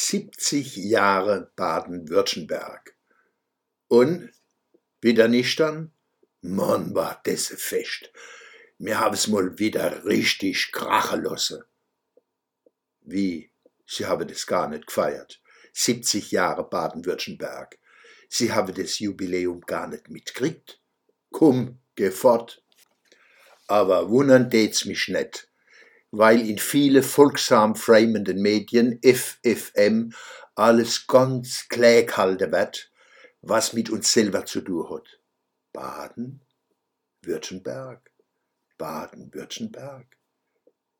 70 Jahre Baden-Württemberg. Und wieder nüchtern? Mann, war das fest. Mir hab's mal wieder richtig krachen lassen. Wie? Sie haben das gar nicht gefeiert. 70 Jahre Baden-Württemberg. Sie haben das Jubiläum gar nicht mitgekriegt. Komm, geh fort. Aber wundern tät's mich nicht weil in viele folgsam framenden Medien FFM alles ganz klar gehalten wird, was mit uns selber zu tun hat. Baden, Württemberg, Baden-Württemberg,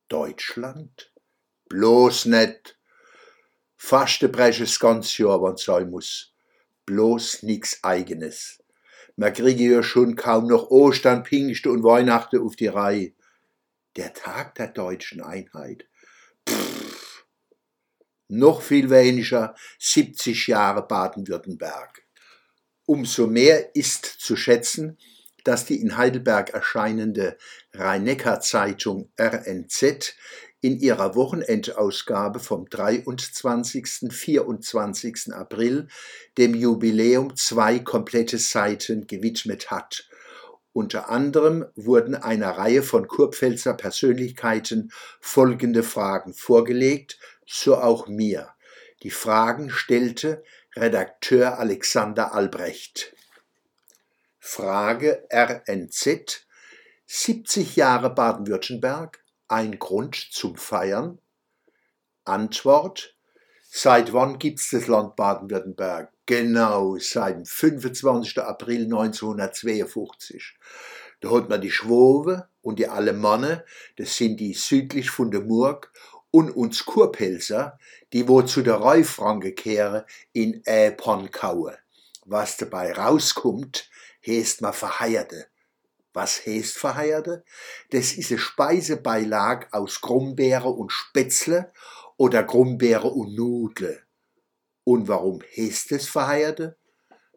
Deutschland, bloß nicht. Faste breche das ganze Jahr, wenn sein muss. Bloß nix eigenes. Man kriege ja schon kaum noch Ostern, Pfingsten und Weihnachten auf die Reihe der Tag der deutschen Einheit. Pff, noch viel weniger 70 Jahre Baden-Württemberg. Umso mehr ist zu schätzen, dass die in Heidelberg erscheinende Rhein-Neckar-Zeitung RNZ in ihrer Wochenendausgabe vom 23. 24. April dem Jubiläum zwei komplette Seiten gewidmet hat unter anderem wurden einer Reihe von Kurpfälzer Persönlichkeiten folgende Fragen vorgelegt, so auch mir. Die Fragen stellte Redakteur Alexander Albrecht. Frage RNZ 70 Jahre Baden-Württemberg, ein Grund zum Feiern? Antwort Seit wann gibt's das Land Baden-Württemberg? Genau, seit dem 25. April 1952. Da hat man die Schwobe und die Alemannen, das sind die südlich von der Murg, und uns Kurpelzer, die wo zu der Reufranke kehren, in Äpon kaue. Was dabei rauskommt, heißt man Verheierte. Was heißt Verheierte? Das ist eine Speisebeilag aus Grumbeere und Spätzle oder Grumbeere und Nudle. Und warum heißt es Verheierte?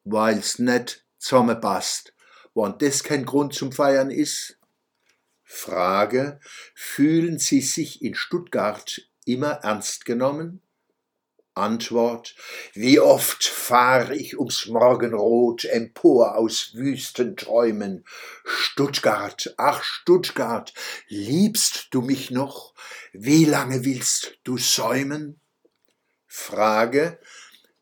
Weil's nicht zusammenpasst. Wenn das kein Grund zum Feiern ist? Frage, fühlen Sie sich in Stuttgart immer ernst genommen? Antwort, wie oft fahre ich ums Morgenrot empor aus wüsten Träumen. Stuttgart, ach Stuttgart, liebst du mich noch? Wie lange willst du säumen? Frage,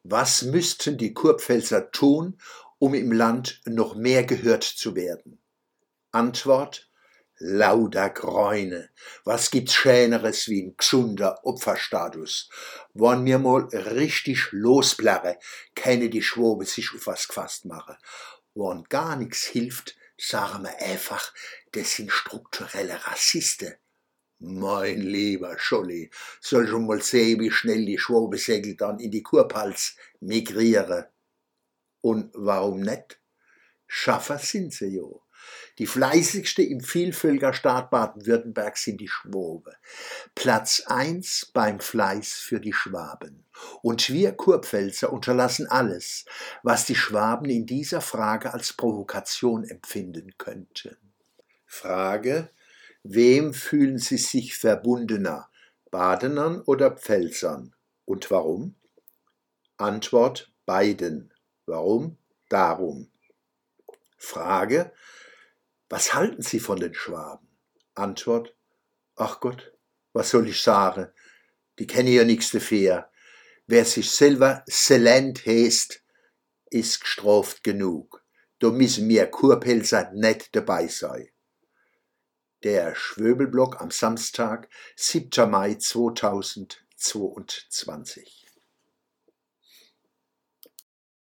was müssten die Kurpfälzer tun, um im Land noch mehr gehört zu werden? Antwort, lauter Gräune. Was gibt's Schäneres wie ein gesunder Opferstatus? Wann mir mal richtig losblarre, kenne die Schwobe sich auf was gefasst mache. Wann gar nix hilft, sagen wir einfach, das sind strukturelle Rassisten. Mein lieber Scholli, soll schon mal sehen, wie schnell die Schwobesegel dann in die Kurpals migriere. Und warum nicht? Schaffer sind sie jo. Die fleißigste im Vielvölkerstaat Baden-Württemberg sind die Schwobe. Platz eins beim Fleiß für die Schwaben. Und wir Kurpfälzer unterlassen alles, was die Schwaben in dieser Frage als Provokation empfinden könnten. Frage, wem fühlen Sie sich verbundener, Badenern oder Pfälzern? Und warum? Antwort, beiden. Warum? Darum. Frage, was halten Sie von den Schwaben? Antwort, ach Gott, was soll ich sagen? Die kennen ja nichts dafür. Wer sich selber Selent heißt, ist gestraft genug. Da müssen wir Kurpelzer nicht dabei sein. Der Schwöbelblock am Samstag, 7. Mai 2022.